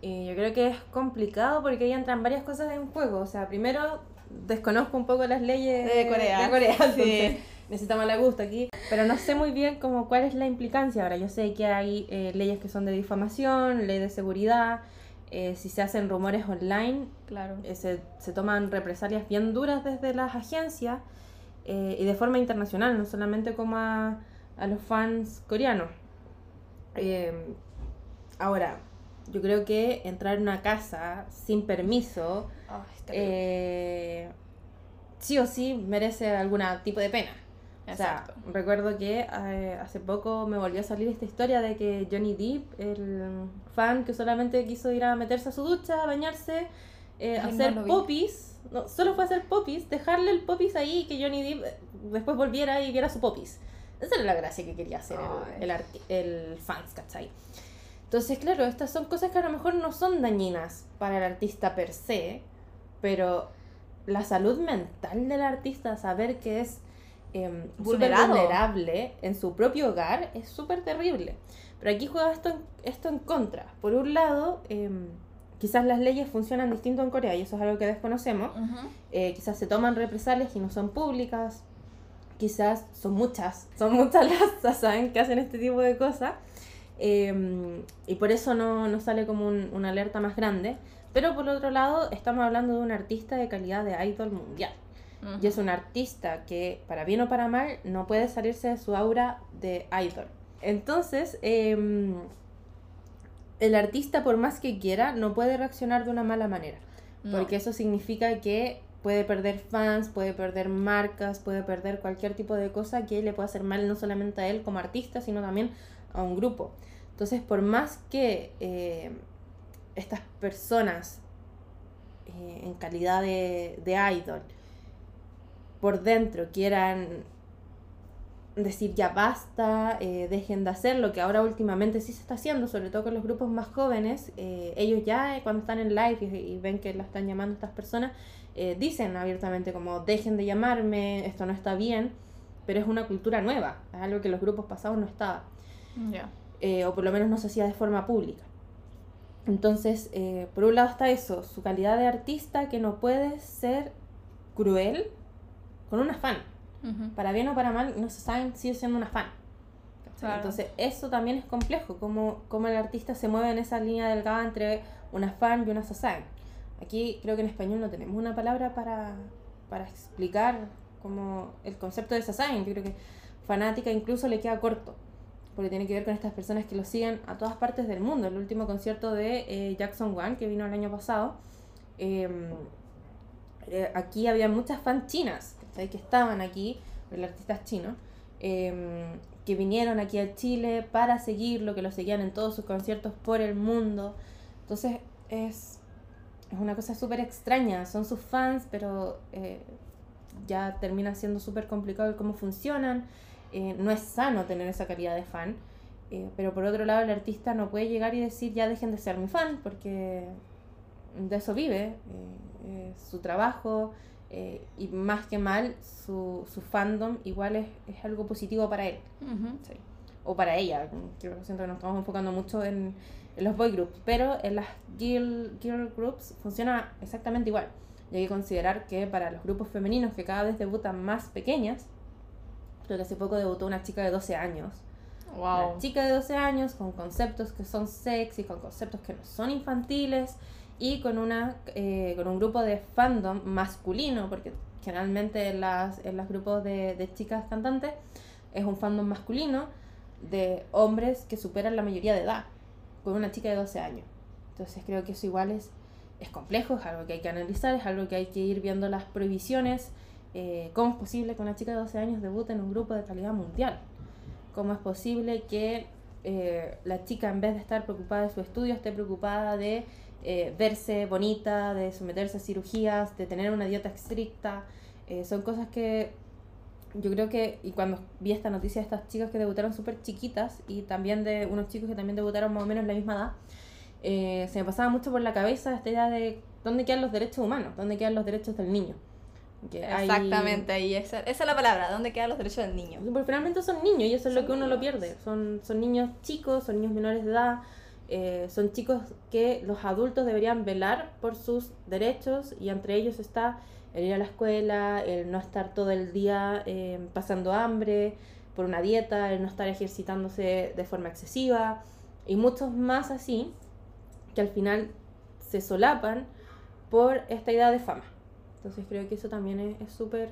Y yo creo que es complicado porque ahí entran varias cosas en juego. O sea, primero desconozco un poco las leyes de Corea. De Corea, sí. necesitamos la gusto aquí. Pero no sé muy bien como cuál es la implicancia ahora. Yo sé que hay eh, leyes que son de difamación, ley de seguridad. Eh, si se hacen rumores online, claro. Eh, se, se, toman represalias bien duras desde las agencias y de forma internacional, no solamente como a, a los fans coreanos. ahora, yo creo que entrar en una casa sin permiso, eh, sí o sí merece algún tipo de pena. O sea, recuerdo que eh, hace poco me volvió a salir esta historia de que Johnny Depp, el fan que solamente quiso ir a meterse a su ducha, a bañarse, eh, hacer popis, no, solo fue hacer popis, dejarle el popis ahí y que Johnny Depp después volviera y viera su popis. Esa era la gracia que quería hacer el, el, el fans, ¿cachai? Entonces, claro, estas son cosas que a lo mejor no son dañinas para el artista per se, pero la salud mental del artista, saber que es eh, vulnerable en su propio hogar, es súper terrible. Pero aquí juega esto en, esto en contra. Por un lado, em, quizás las leyes funcionan distinto en Corea y eso es algo que desconocemos. Eh, quizás se toman represalias y no son públicas. Quizás son muchas, son muchas las ¿saben? que hacen este tipo de cosas. Em, y por eso no, no sale como un, una alerta más grande. Pero por otro lado, estamos hablando de un artista de calidad de idol mundial. Y es un artista que, para bien o para mal, no puede salirse de su aura de idol. Entonces, em, el artista, por más que quiera, no puede reaccionar de una mala manera. Porque eso significa que puede perder fans, puede perder marcas, puede perder cualquier tipo de cosa que le pueda hacer mal no solamente a él como artista, sino también a un grupo. Entonces, por más que eh, estas personas eh, en calidad de, idol por dentro quieran decir ya basta, eh, dejen de hacer lo que ahora últimamente sí se está haciendo, sobre todo con los grupos más jóvenes, ellos ya cuando están en live y, ven que la están llamando estas personas, dicen abiertamente como dejen de llamarme, esto no está bien, pero es una cultura nueva, es algo que los grupos pasados no estaba. Eh, o por lo menos no se hacía de forma pública. Entonces, eh, por un lado está eso, su calidad de artista que no puede ser cruel con una fan. Para bien o para mal, no se saben, sigue siendo una fan. Entonces, eso también es complejo, cómo, cómo, el artista se mueve en esa línea delgada entre una fan y una society. Aquí creo que en español no tenemos una palabra para, para explicar como el concepto de society. Yo creo que fanática incluso le queda corto porque tiene que ver con estas personas que lo siguen a todas partes del mundo. El último concierto de eh, Jackson Wang, que vino el año pasado, em, eh, aquí había muchas fans chinas que estaban aquí, el artista es chino, em, que vinieron aquí a Chile para seguirlo, que lo seguían en todos sus conciertos por el mundo. Entonces es, es una cosa súper extraña, son sus fans, pero eh, ya termina siendo súper complicado el cómo funcionan. Eh, no es sano tener esa calidad de fan. Eh, pero por otro lado, el artista no puede llegar y decir ya dejen de ser mi fan, porque de eso vive, su trabajo, y más que mal, su, su fandom igual es, es, algo positivo para él. sí. O para ella, siento que nos estamos enfocando mucho en, en los boy groups, pero en las girl, girl groups funciona exactamente igual. Y hay que considerar que para los grupos femeninos que cada vez debutan más pequeñas, creo que hace poco debutó una chica de 12 años. Wow. Una chica de 12 años con conceptos que son sexy, con conceptos que no son infantiles y con, una, eh, con un grupo de fandom masculino, porque generalmente en, las, en los grupos de, de chicas cantantes es un fandom masculino de hombres que superan la mayoría de edad, con una chica de 12 años. Entonces creo que eso igual es es complejo, es algo que hay que analizar, es algo que hay que ir viendo las prohibiciones. Eh, ¿Cómo es posible que una chica de 12 años debute en un grupo de calidad mundial? ¿Cómo es posible que eh, la chica en vez de estar preocupada de su estudio esté preocupada de eh, verse bonita, de someterse a cirugías, de tener una dieta estricta? son cosas que yo creo que, y cuando vi esta noticia de estas chicas que debutaron súper chiquitas y también de unos chicos que también debutaron más o menos en la misma edad, eh, se me pasaba mucho por la cabeza esta idea de dónde quedan los derechos humanos, dónde quedan los derechos del niño. Exactamente, ahí esa, esa, es la palabra, ¿dónde quedan los derechos del niño? Porque finalmente son niños y eso es lo que uno lo pierde. Son, son niños chicos, son niños menores de edad, eh, son chicos que los adultos deberían velar por sus derechos y entre ellos está el ir a la escuela, el no estar todo el día eh, pasando hambre por una dieta, el no estar ejercitándose de forma excesiva y muchos más así que al final se solapan por esta idea de fama. Entonces creo que eso también es súper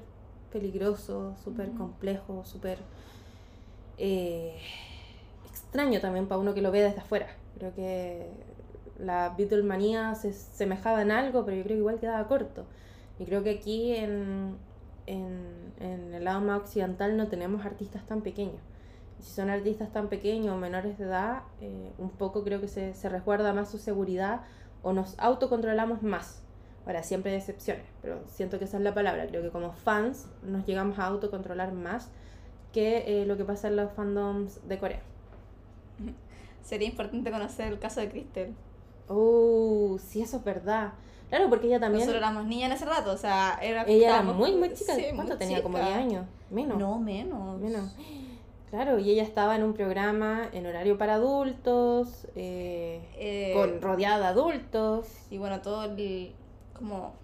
peligroso, súper complejo, súper eh, extraño también para uno que lo ve desde afuera. Creo que la Beatlemanía se semejaba en algo, pero yo creo que igual quedaba corto. Y creo que aquí en, en, en el lado más occidental no tenemos artistas tan pequeños si son artistas tan pequeños o menores de edad, eh, un poco creo que se, se resguarda más su seguridad o nos autocontrolamos más. Ahora, siempre hay excepciones, pero siento que esa es la palabra. Creo que como fans nos llegamos a autocontrolar más que eh, lo que pasa en los fandoms de Corea. Sería importante conocer el caso de Crystal. Oh, sí, eso es verdad. Claro, porque ella también. Nosotros éramos niñas en ese rato, o sea, era. Ella era muy, muy chica. ¿Cuánto tenía? Como 10 años. Menos. No, menos. Menos. Claro, y ella estaba en un programa en horario para adultos, eh, eh, con rodeada de adultos. Y bueno, todo el. como.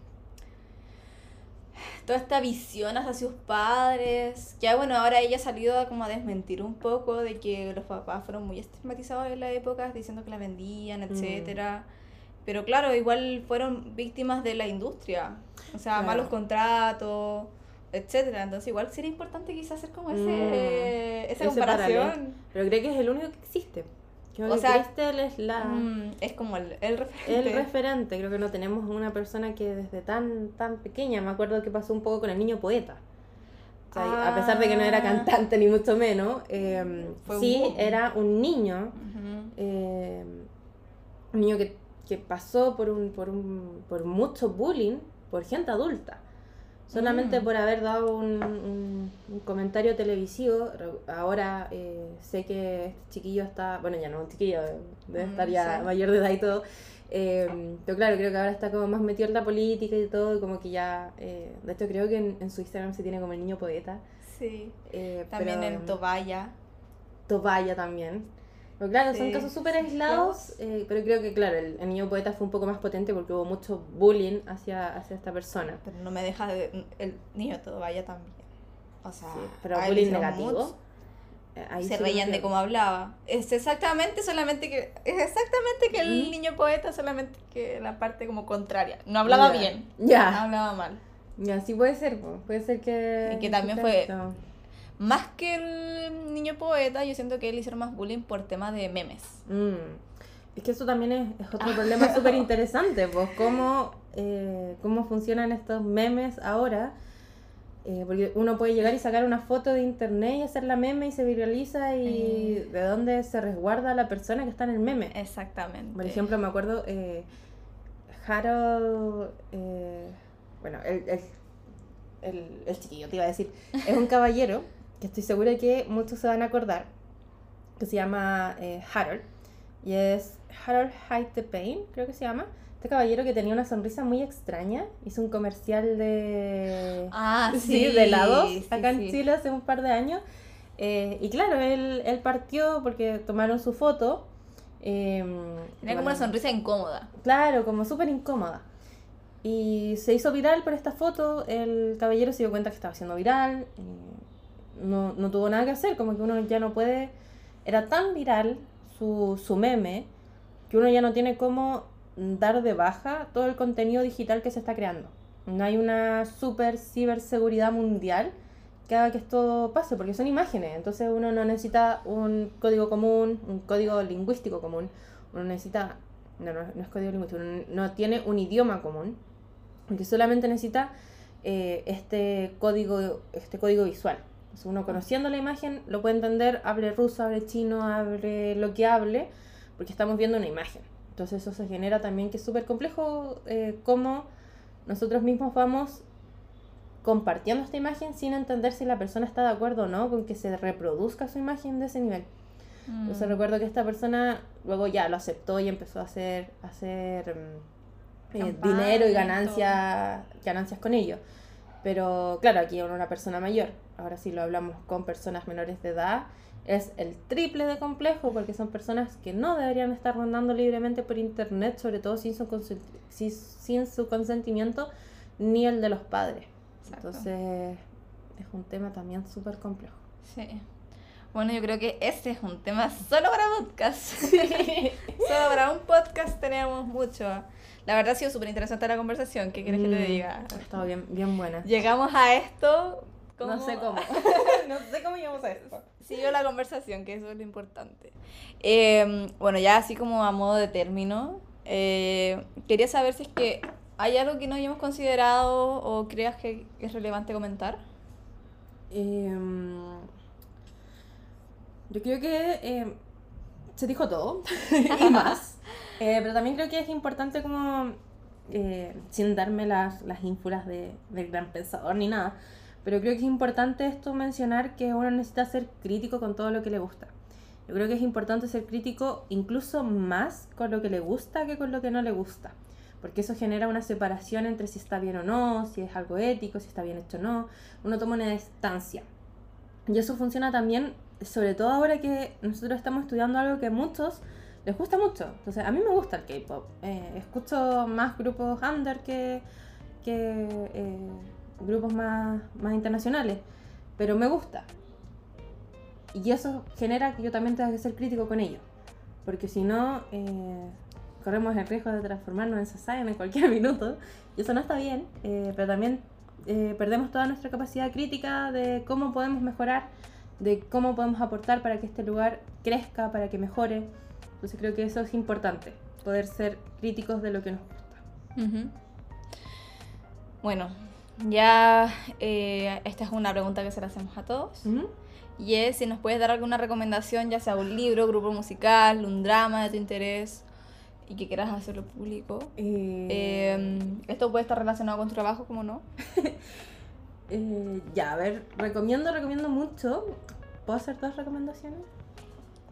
toda esta visión hacia sus padres. Ya bueno, ahora ella ha salido a como a desmentir un poco de que los papás fueron muy estigmatizados en la época, diciendo que la vendían, mm. Pero claro, igual fueron víctimas de la industria. O sea, malos contratos etcétera. Entonces igual sería importante quizás hacer como ese, mm, esa comparación. Pero creo que es el único que existe. o sea, es la... Mm, es como el, el, referente. El referente. Creo que no tenemos una persona que desde tan, tan pequeña, me acuerdo que pasó un poco con el niño poeta. A pesar de que no era ah. cantante ni mucho menos, eh, sí era un niño, em, un niño que, que pasó por, un, por, un, por mucho bullying por gente adulta solamente mm. por haber dado un, un, comentario televisivo. Ahora eh, sé que este chiquillo está, bueno, ya no un chiquillo, debe mm, estar ya mayor de edad y todo. Eh, pero claro, creo que ahora está como más metido en la política y todo, como que ya, eh, de hecho creo que en, su Instagram se tiene como el niño poeta. Sí. también en Tobaya. Tobaya también. Pero claro, son casos súper aislados, eh, pero creo que, claro, el, niño poeta fue un poco más potente porque hubo mucho bullying hacia, hacia esta persona. Pero no me deja de... El niño todo vaya también. O sea, pero bullying negativo. Eh, se reían de cómo hablaba. Es exactamente solamente que... Es exactamente que el niño poeta, solamente que la parte como contraria. No hablaba bien. Ya. Hablaba mal. Ya, sí puede ser, puede ser que... Y que también fue más que el niño poeta, yo siento que él hicieron más bullying por tema de memes. Mm. Es que eso también es, otro problema súper interesante, pues cómo, eh, cómo funcionan estos memes ahora. Eh, porque uno puede llegar y sacar una foto de internet y hacer la meme y se viraliza y Eh. de dónde se resguarda la persona que está en el meme. Exactamente. Por ejemplo, me acuerdo Harold, bueno, el, el, el, el chiquillo te iba a decir, es un caballero que estoy segura que muchos se van a acordar, que se llama eh, Harold, y es Harold Hide the Pain, creo que se llama. Este caballero que tenía una sonrisa muy extraña, hizo un comercial de... Ah, sí. Sí, de helados sí, acá en sí. Chile hace un par de años. Eh, y claro, él, él partió porque tomaron su foto. eh, Tenía como bueno, una sonrisa incómoda. Claro, como súper incómoda. Y se hizo viral por esta foto. El caballero se dio cuenta que estaba siendo viral. No, no tuvo nada que hacer, como que uno ya no puede. Era tan viral su, su meme que uno ya no tiene cómo dar de baja todo el contenido digital que se está creando. No hay una super ciberseguridad mundial que haga que esto pase, porque son imágenes. Entonces uno no necesita un código común, un código lingüístico común. Uno necesita, no, no, no es código lingüístico, uno no tiene un idioma común, porque solamente necesita eh, este, código, este código visual. Entonces uno conociendo la imagen lo puede entender, hable ruso, hable chino, hable lo que hable, porque estamos viendo una imagen. Entonces eso se genera también que es súper complejo eh, cómo nosotros mismos vamos compartiendo esta imagen sin entender si la persona está de acuerdo o no con que se reproduzca su imagen de ese nivel. Entonces Mm. recuerdo que esta persona luego ya lo aceptó y empezó a hacer, a hacer eh, dinero y ganancias, ganancias con ello. Pero claro, aquí era una persona mayor. Ahora si lo hablamos con personas menores de edad, es el triple de complejo porque son personas que no deberían estar rondando libremente por internet, sobre todo sin su, sin consentimiento ni el de los padres. Exacto. Entonces es un tema también súper complejo. Sí. Bueno, yo creo que este es un tema solo para podcast. solo para un podcast tenemos mucho. La verdad ha sido súper interesante la conversación. ¿Qué quieres que te Mm, diga? Ha estado bien, bien buena. Llegamos a esto. No sé cómo. no sé cómo llegamos a esto. Siguió la conversación, que eso es lo importante. Eh, bueno, ya así como a modo de término, eh, quería saber si es que hay algo que no hayamos considerado o creas que es relevante comentar. Em, yo creo que em, se dijo todo y más. Eh, pero también creo que es importante como, eh, sin darme las, las ínfulas de, del gran pensador ni nada, pero creo que es importante esto mencionar que uno necesita ser crítico con todo lo que le gusta. Yo creo que es importante ser crítico incluso más con lo que le gusta que con lo que no le gusta. Porque eso genera una separación entre si está bien o no, si es algo ético, si está bien hecho o no. Uno toma una distancia. Y eso funciona también, sobre todo ahora que nosotros estamos estudiando algo que muchos les gusta mucho. Entonces, a mí me gusta el K-pop. Eh, escucho más grupos under que, que eh, grupos más, más internacionales. Pero me gusta. Y eso genera que yo también tenga que ser crítico con ello. Porque si no, eh, corremos el riesgo de transformarnos en Sasayan en cualquier minuto. Y eso no está bien. eh, pero también eh, perdemos toda nuestra capacidad crítica de cómo podemos mejorar, de cómo podemos aportar para que este lugar crezca, para que mejore. Entonces creo que eso es importante, poder ser críticos de lo que nos gusta. Bueno, ya eh, esta es una pregunta que se la hacemos a todos. Y es si nos puedes dar alguna recomendación, ya sea un libro, grupo musical, un drama de tu interés y que quieras hacerlo público. Eh, Eh, esto puede estar relacionado con tu trabajo, como no. eh, ya, a ver, recomiendo, recomiendo mucho. ¿Puedo hacer dos recomendaciones?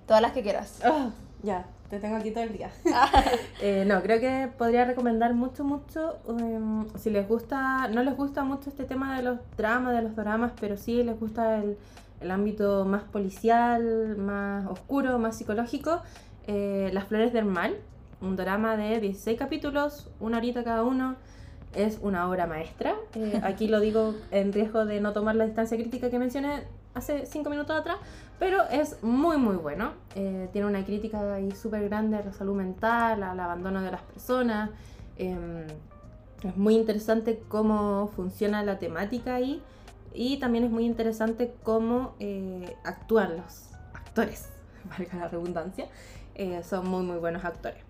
Todas las que quieras. Ah, ya, te tengo aquí todo el día. Eh, no, creo que podría recomendar mucho, mucho. em, si les gusta, no les gusta mucho este tema de los dramas, de los dramas, pero sí les gusta el, el ámbito más policial, más oscuro, más psicológico. eh, Las Flores del Mal, un drama de 16 capítulos, una horita cada uno. Es una obra maestra. Eh, aquí lo digo en riesgo de no tomar la distancia crítica que mencioné hace 5 minutos atrás, pero es muy muy bueno. Eh, tiene una crítica ahí súper grande a la salud mental, al abandono de las personas. Em, es muy interesante cómo funciona la temática ahí y también es muy interesante cómo eh, actúan los actores, valga la redundancia. Eh, son muy muy buenos actores.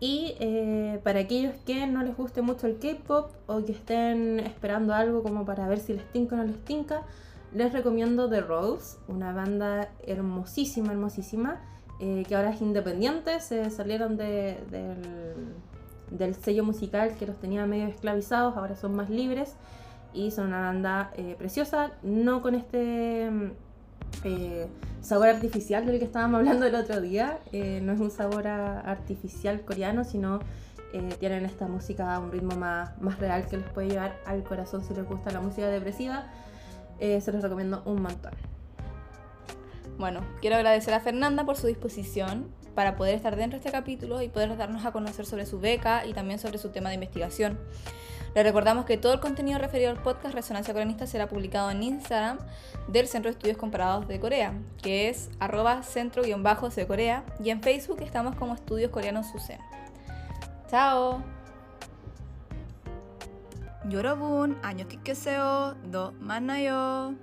Y para aquellos que no les guste mucho el K-pop o que estén esperando algo como para ver si les tinca o no les tinca, les recomiendo The Rose, una banda hermosísima, hermosísima, eh, que ahora es independiente, se salieron de, del, sello musical que los tenía medio esclavizados, ahora son más libres y son una banda eh, preciosa, no con este eh, sabor artificial del que estábamos hablando el otro día, no es un sabor artificial coreano, sino tienen esta música a un ritmo más, más real que les puede llevar al corazón si les gusta la música depresiva eh, se los recomiendo un montón. Bueno, quiero agradecer a Fernanda por su disposición para poder estar dentro de este capítulo y poder darnos a conocer sobre su beca y también sobre su tema de investigación. Le recordamos que todo el contenido referido al podcast Resonancia Coreanista será publicado en Instagram del Centro de Estudios Comparados de Corea, que es arroba centro-de Corea, y en Facebook estamos como Estudios Coreanos SUSEN. ¡Chao! 여러분 안녕히 계세요. 너 만나요.